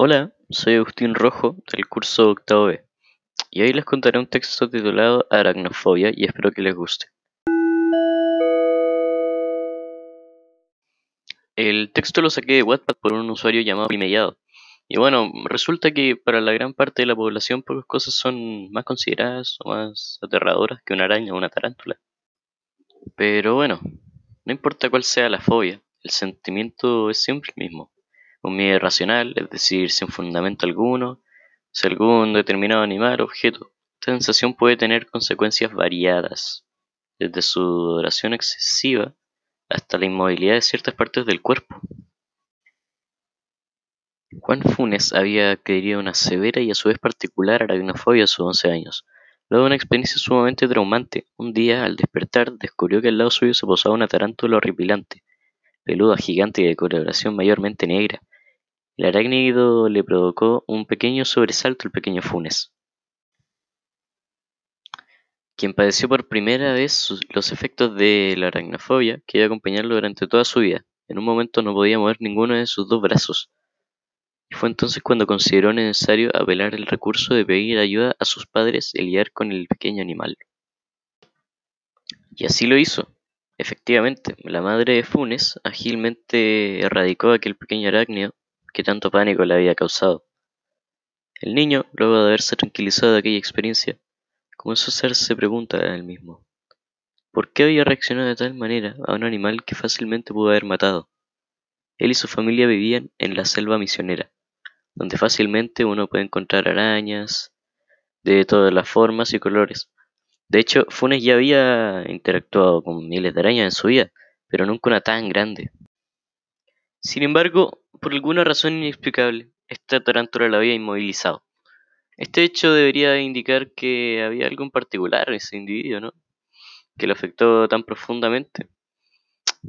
Hola, soy Agustín Rojo del curso octavo B y hoy les contaré un texto titulado Aracnofobia y espero que les guste. El texto lo saqué de Wattpad por un usuario llamado Primellado y bueno, resulta que para la gran parte de la población pocas cosas son más consideradas o más aterradoras que una araña o una tarántula. Pero bueno, no importa cuál sea la fobia, el sentimiento es siempre el mismo un miedo irracional, es decir, sin fundamento alguno, si algún determinado animal o objeto. Esta sensación puede tener consecuencias variadas, desde su duración excesiva hasta la inmovilidad de ciertas partes del cuerpo. Juan Funes había adquirido una severa y a su vez particular aracnofobia a sus 11 años. Luego de una experiencia sumamente traumante, un día al despertar descubrió que al lado suyo se posaba una tarántula horripilante, peluda, gigante de coloración mayormente negra. El arácnido le provocó un pequeño sobresalto al pequeño Funes, quien padeció por primera vez los efectos de la aracnofobia que iba a acompañarlo durante toda su vida. En un momento no podía mover ninguno de sus dos brazos. Y fue entonces cuando consideró necesario apelar el recurso de pedir ayuda a sus padres y lidiar con el pequeño animal. Y así lo hizo. Efectivamente, la madre de Funes ágilmente erradicó aquel pequeño arácnido que tanto pánico le había causado. El niño, luego de haberse tranquilizado de aquella experiencia, comenzó a hacerse preguntas a él mismo. ¿Por qué había reaccionado de tal manera a un animal que fácilmente pudo haber matado? Él y su familia vivían en la selva misionera, donde fácilmente uno puede encontrar arañas de todas las formas y colores. De hecho, Funes ya había interactuado con miles de arañas en su vida, pero nunca una tan grande. Sin embargo, por alguna razón inexplicable, esta tarántula la había inmovilizado. Este hecho debería indicar que había algo en particular en ese individuo, ¿no? Que lo afectó tan profundamente.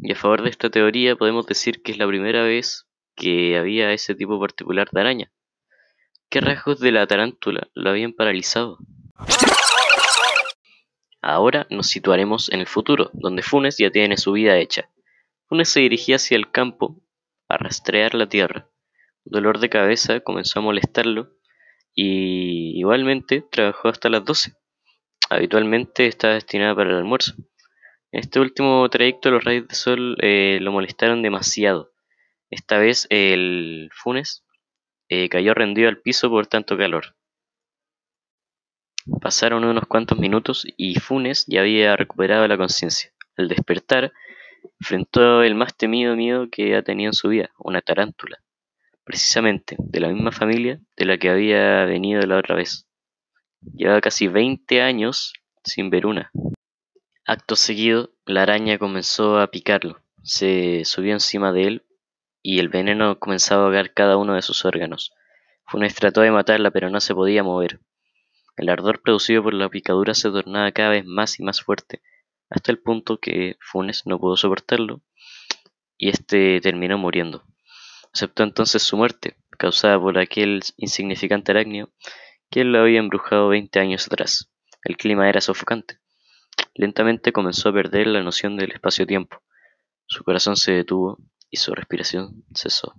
Y a favor de esta teoría podemos decir que es la primera vez que había ese tipo particular de araña. ¿Qué rasgos de la tarántula lo habían paralizado? Ahora nos situaremos en el futuro, donde Funes ya tiene su vida hecha. Funes se dirigía hacia el campo a rastrear la tierra. Dolor de cabeza comenzó a molestarlo y igualmente trabajó hasta las 12. Habitualmente estaba destinada para el almuerzo. En este último trayecto los rayos de sol eh, lo molestaron demasiado. Esta vez el Funes eh, cayó rendido al piso por tanto calor. Pasaron unos cuantos minutos y Funes ya había recuperado la conciencia. Al despertar, enfrentó el más temido miedo que ha tenido en su vida, una tarántula, precisamente de la misma familia de la que había venido la otra vez. Llevaba casi 20 años sin ver una. Acto seguido, la araña comenzó a picarlo, se subió encima de él y el veneno comenzaba a ahogar cada uno de sus órganos. Funes trató de matarla, pero no se podía mover. El ardor producido por la picadura se tornaba cada vez más y más fuerte, hasta el punto que Funes no pudo soportarlo y este terminó muriendo. Aceptó entonces su muerte, causada por aquel insignificante arácnido que lo había embrujado 20 años atrás. El clima era sofocante. Lentamente comenzó a perder la noción del espacio-tiempo. Su corazón se detuvo y su respiración cesó.